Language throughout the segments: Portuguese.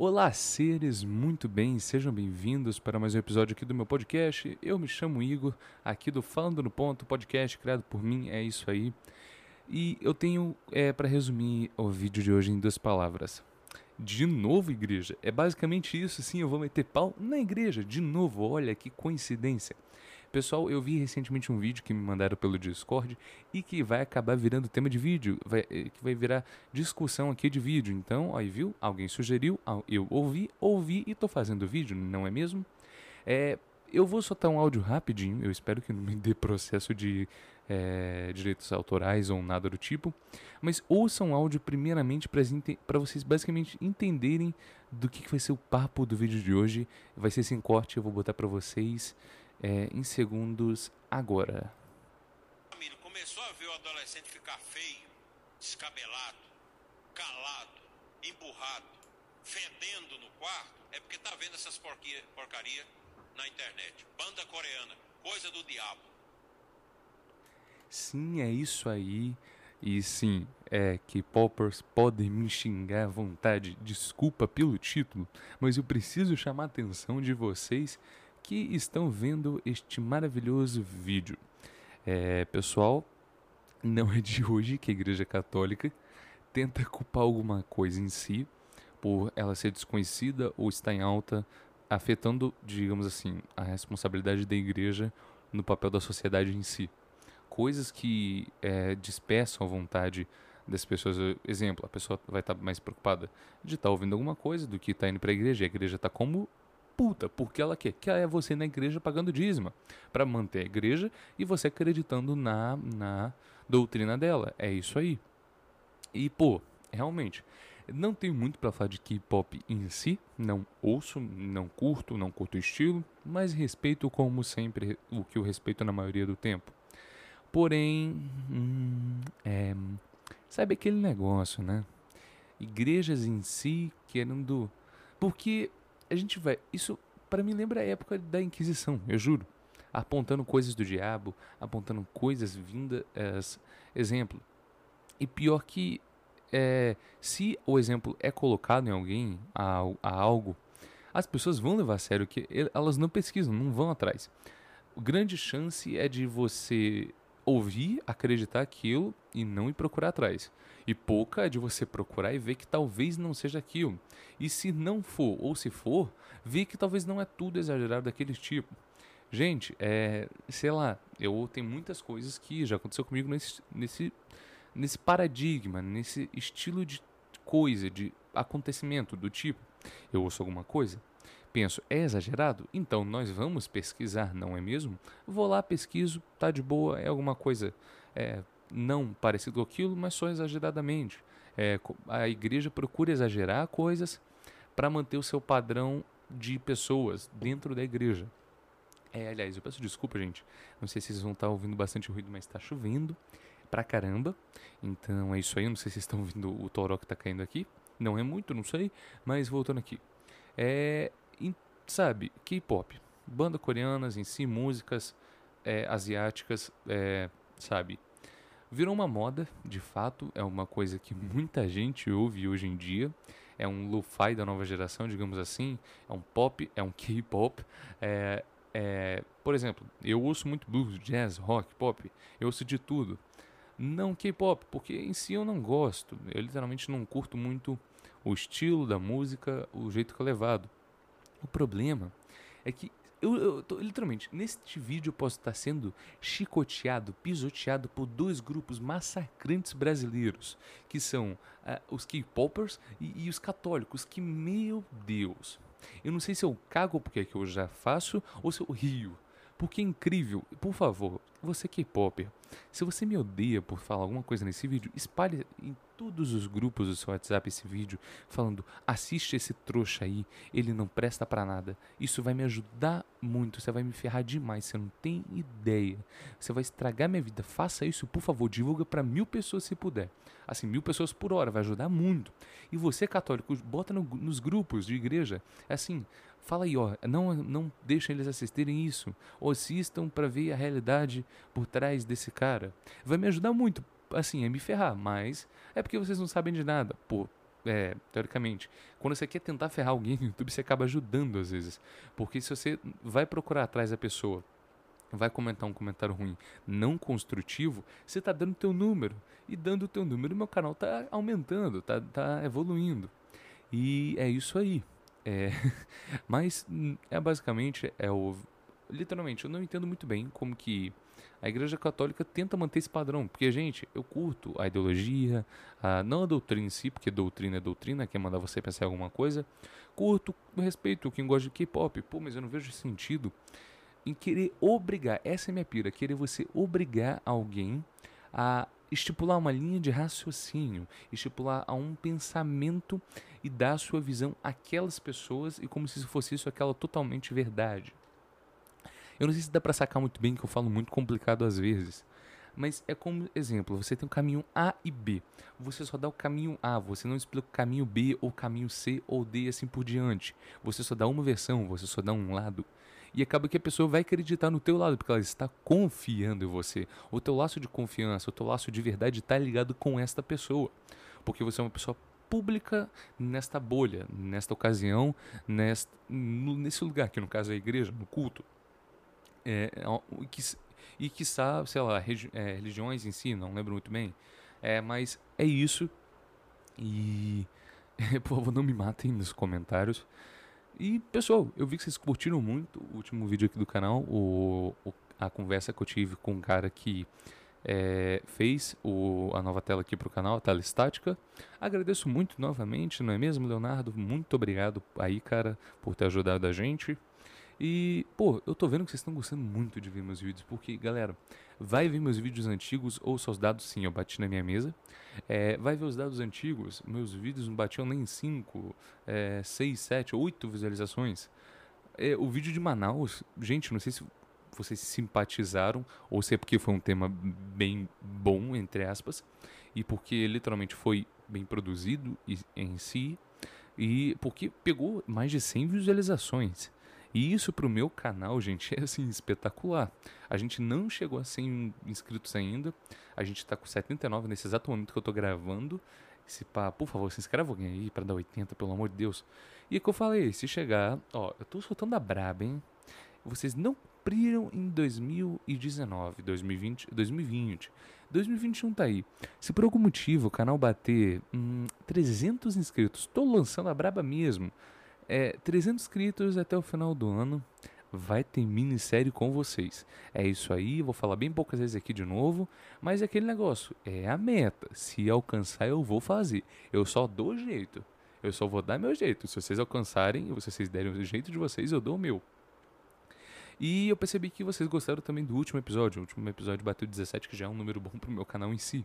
Olá, seres, muito bem, sejam bem-vindos para mais um episódio aqui do meu podcast. Eu me chamo Igor, aqui do Falando no Ponto, podcast criado por mim, é isso aí. E eu tenho, é, para resumir o vídeo de hoje em duas palavras. De novo, igreja. É basicamente isso, sim, eu vou meter pau na igreja. De novo, olha que coincidência. Pessoal, eu vi recentemente um vídeo que me mandaram pelo Discord e que vai acabar virando tema de vídeo, vai, eh, que vai virar discussão aqui de vídeo. Então, aí viu? Alguém sugeriu, eu ouvi, ouvi e tô fazendo vídeo, não é mesmo? É, eu vou soltar um áudio rapidinho, eu espero que não me dê processo de é, direitos autorais ou nada do tipo, mas ouçam o áudio primeiramente para vocês basicamente entenderem do que, que vai ser o papo do vídeo de hoje. Vai ser sem corte, eu vou botar para vocês é, em segundos agora. Começou a ver o adolescente ficar feio, descabelado, calado, emburrado, fedendo no quarto, é porque tá vendo essas porcaria, porcaria na internet. Banda coreana, coisa do diabo. Sim, é isso aí. E sim, é que poppers podem me xingar à vontade, desculpa pelo título, mas eu preciso chamar a atenção de vocês que estão vendo este maravilhoso vídeo. É, pessoal, não é de hoje que a Igreja Católica tenta culpar alguma coisa em si por ela ser desconhecida ou estar em alta, afetando, digamos assim, a responsabilidade da Igreja no papel da sociedade em si. Coisas que é, dispersam a vontade das pessoas. Exemplo, a pessoa vai estar mais preocupada de estar ouvindo alguma coisa do que estar indo para a igreja. A igreja está como puta, porque ela quer, que é você na igreja pagando dízima, para manter a igreja e você acreditando na, na doutrina dela. É isso aí. E, pô, realmente, não tenho muito para falar de K-pop em si, não ouço, não curto, não curto o estilo, mas respeito como sempre o que eu respeito na maioria do tempo. Porém, hum, é, sabe aquele negócio, né? Igrejas em si querendo. Porque a gente vai. Isso para mim lembra a época da Inquisição, eu juro. Apontando coisas do diabo, apontando coisas vindas. exemplo. E pior que é, se o exemplo é colocado em alguém, a, a algo, as pessoas vão levar a sério que elas não pesquisam, não vão atrás. Grande chance é de você ouvir, acreditar aquilo e não ir procurar atrás. E pouca é de você procurar e ver que talvez não seja aquilo. E se não for, ou se for, ver que talvez não é tudo exagerado daquele tipo. Gente, é, sei lá, eu tenho muitas coisas que já aconteceu comigo nesse, nesse, nesse paradigma, nesse estilo de coisa, de acontecimento do tipo. Eu ouço alguma coisa, Penso, é exagerado? Então nós vamos pesquisar, não é mesmo? Vou lá, pesquiso, tá de boa, é alguma coisa é, não parecido com aquilo, mas só exageradamente. É, a igreja procura exagerar coisas para manter o seu padrão de pessoas dentro da igreja. É, aliás, eu peço desculpa, gente. Não sei se vocês vão estar tá ouvindo bastante ruído, mas está chovendo pra caramba. Então é isso aí. Não sei se vocês estão ouvindo o toró que está caindo aqui. Não é muito, não sei. Mas voltando aqui. É, sabe, K-pop, banda coreanas em si, músicas é, asiáticas, é, sabe, virou uma moda, de fato, é uma coisa que muita gente ouve hoje em dia, é um lo-fi da nova geração, digamos assim, é um pop, é um K-pop, é, é, por exemplo, eu ouço muito blues, jazz, rock, pop, eu ouço de tudo. Não K-pop, porque em si eu não gosto. Eu literalmente não curto muito o estilo da música, o jeito que é levado. O problema é que eu, eu tô, literalmente, neste vídeo eu posso estar sendo chicoteado, pisoteado por dois grupos massacrantes brasileiros, que são uh, os K-popers e, e, os católicos, que, meu Deus, eu não sei se eu cago porque é que eu já faço ou se eu rio, porque é incrível, por favor, você K-popper, se você me odeia por falar alguma coisa nesse vídeo, espalhe em todos os grupos do seu WhatsApp esse vídeo falando: assiste esse trouxa aí, ele não presta para nada. Isso vai me ajudar muito, você vai me ferrar demais, você não tem ideia. Você vai estragar minha vida. Faça isso, por favor, divulga para mil pessoas se puder. Assim, mil pessoas por hora, vai ajudar muito. E você, católico, bota no, nos grupos de igreja, é assim, fala aí, ó, não, não deixem eles assistirem isso, ou assistam para ver a realidade por trás desse cara. Vai me ajudar muito assim, é me ferrar, mas é porque vocês não sabem de nada. Pô, é, teoricamente, quando você quer tentar ferrar alguém no YouTube, você acaba ajudando às vezes. Porque se você vai procurar atrás da pessoa, vai comentar um comentário ruim, não construtivo, você está dando teu número. E dando o teu número, meu canal está aumentando, está tá evoluindo. E é isso aí. É, mas hum, é basicamente é o literalmente eu não entendo muito bem como que a Igreja Católica tenta manter esse padrão, porque gente, eu curto a ideologia, a, não a doutrina em si, porque doutrina é doutrina, quer mandar você pensar em alguma coisa. Curto, respeito quem gosta de K-pop, pô, mas eu não vejo sentido em querer obrigar, essa é minha pira, querer você obrigar alguém a estipular uma linha de raciocínio, estipular a um pensamento e dar a sua visão àquelas pessoas e como se fosse isso aquela totalmente verdade. Eu não sei se dá para sacar muito bem que eu falo muito complicado às vezes, mas é como exemplo, você tem o caminho A e B. Você só dá o caminho A, você não explica o caminho B ou caminho C ou D e assim por diante. Você só dá uma versão, você só dá um lado. E acaba que a pessoa vai acreditar no teu lado, porque ela está confiando em você. O teu laço de confiança, o teu laço de verdade está ligado com esta pessoa. Porque você é uma pessoa pública nesta bolha, nesta ocasião, nesta, nesse lugar, que no caso é a igreja, no culto. É, é que, e que sei lá, regi, é, religiões em si, não lembro muito bem. É, mas é isso. E, por favor, não me matem nos comentários. E, pessoal, eu vi que vocês curtiram muito o último vídeo aqui do canal, o, o a conversa que eu tive com um cara que é, fez o, a nova tela aqui para o canal, a tela estática. Agradeço muito novamente, não é mesmo, Leonardo? Muito obrigado aí, cara, por ter ajudado a gente. E, pô, eu tô vendo que vocês estão gostando muito de ver meus vídeos, porque, galera, vai ver meus vídeos antigos, ou só os dados, sim, eu bati na minha mesa. É, vai ver os dados antigos, meus vídeos não batiam nem 5, 6, 7, 8 visualizações. É, o vídeo de Manaus, gente, não sei se vocês simpatizaram, ou se é porque foi um tema bem bom, entre aspas, e porque literalmente foi bem produzido em si, e porque pegou mais de 100 visualizações. E isso pro meu canal, gente, é assim espetacular. A gente não chegou a 100 inscritos ainda. A gente tá com 79 nesse exato momento que eu tô gravando. Se pá, por favor, se inscreve alguém aí para dar 80, pelo amor de Deus. E é que eu falei, se chegar, ó, eu tô soltando a braba, hein? Vocês não cumpriram em 2019, 2020, 2020. 2021 tá aí. Se por algum motivo o canal bater hum, 300 inscritos, tô lançando a braba mesmo. É, 300 inscritos até o final do ano. Vai ter minissérie com vocês. É isso aí, vou falar bem poucas vezes aqui de novo, mas é aquele negócio, é a meta. Se alcançar, eu vou fazer. Eu só dou jeito. Eu só vou dar meu jeito. Se vocês alcançarem, se vocês derem o jeito de vocês, eu dou o meu. E eu percebi que vocês gostaram também do último episódio. O último episódio bateu 17, que já é um número bom pro meu canal em si.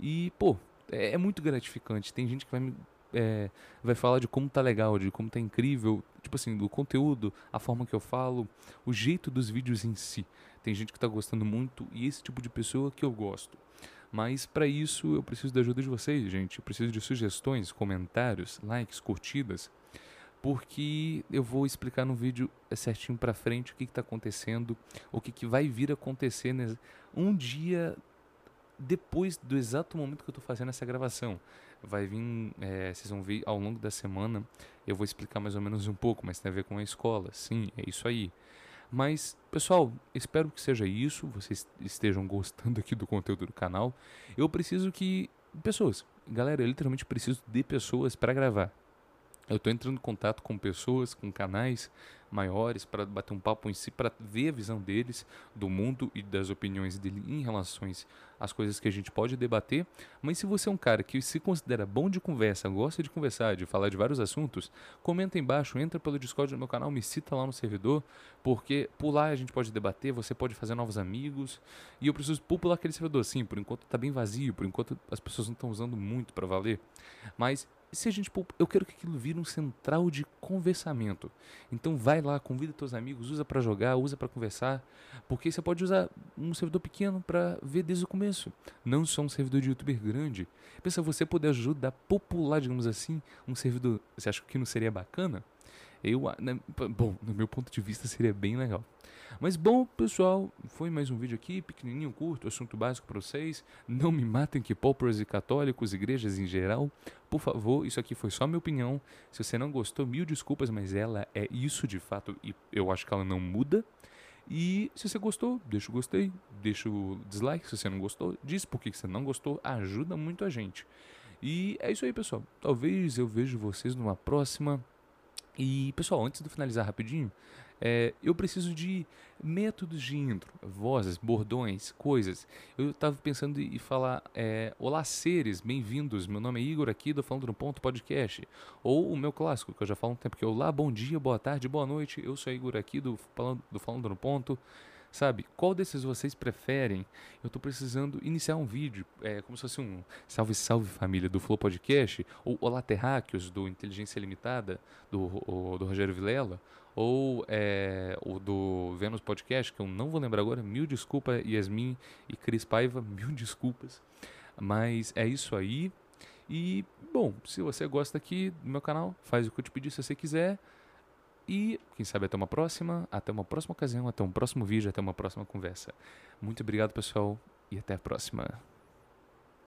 E, pô, é, é muito gratificante. Tem gente que vai me é, vai falar de como tá legal, de como tá incrível, tipo assim, do conteúdo, a forma que eu falo, o jeito dos vídeos em si. Tem gente que tá gostando muito e esse tipo de pessoa que eu gosto. Mas para isso eu preciso da ajuda de vocês, gente. Eu preciso de sugestões, comentários, likes, curtidas, porque eu vou explicar no vídeo certinho para frente o que está acontecendo, o que, que vai vir a acontecer um dia depois do exato momento que eu estou fazendo essa gravação vai vir, é, vocês vão ver ao longo da semana, eu vou explicar mais ou menos um pouco, mas tem a ver com a escola, sim, é isso aí. Mas, pessoal, espero que seja isso, vocês estejam gostando aqui do conteúdo do canal. Eu preciso que pessoas, galera, eu literalmente preciso de pessoas para gravar. Eu estou entrando em contato com pessoas, com canais maiores para bater um papo em si, para ver a visão deles do mundo e das opiniões dele em relação às coisas que a gente pode debater. Mas se você é um cara que se considera bom de conversa, gosta de conversar, de falar de vários assuntos, comenta embaixo, entra pelo Discord do meu canal, me cita lá no servidor, porque por lá a gente pode debater, você pode fazer novos amigos. E eu preciso popular aquele servidor, sim, por enquanto está bem vazio, por enquanto as pessoas não estão usando muito para valer. Mas se a gente eu quero que aquilo vire um central de conversamento. Então vai lá, convida teus amigos, usa para jogar, usa para conversar, porque você pode usar um servidor pequeno para ver desde o começo, não só um servidor de youtuber grande. Pensa você poder ajudar a popular, digamos assim, um servidor. Você acha que não seria bacana? Eu, bom, no meu ponto de vista seria bem legal. Mas bom, pessoal, foi mais um vídeo aqui, pequenininho, curto, assunto básico para vocês. Não me matem que paupers e católicos, igrejas em geral. Por favor, isso aqui foi só minha opinião. Se você não gostou, mil desculpas, mas ela é isso de fato e eu acho que ela não muda. E se você gostou, deixa o gostei, deixa o dislike. Se você não gostou, diz por que você não gostou, ajuda muito a gente. E é isso aí, pessoal. Talvez eu vejo vocês numa próxima. E, pessoal, antes de finalizar rapidinho, é, eu preciso de métodos de intro, vozes, bordões, coisas. Eu estava pensando em falar: é, Olá, seres, bem-vindos. Meu nome é Igor, aqui do Falando no Ponto Podcast. Ou o meu clássico, que eu já falo um tempo que é Olá, bom dia, boa tarde, boa noite. Eu sou Igor aqui do Falando, do Falando no Ponto. Sabe, qual desses vocês preferem? Eu estou precisando iniciar um vídeo, é, como se fosse um salve, salve família do Flow Podcast, ou Olá Terráqueos do Inteligência Limitada, do, o, do Rogério Vilela, ou é, o do Vênus Podcast, que eu não vou lembrar agora, mil desculpas, Yasmin e Cris Paiva, mil desculpas. Mas é isso aí. E, bom, se você gosta aqui do meu canal, faz o que eu te pedi se você quiser. E quem sabe até uma próxima, até uma próxima ocasião, até um próximo vídeo, até uma próxima conversa. Muito obrigado, pessoal, e até a próxima.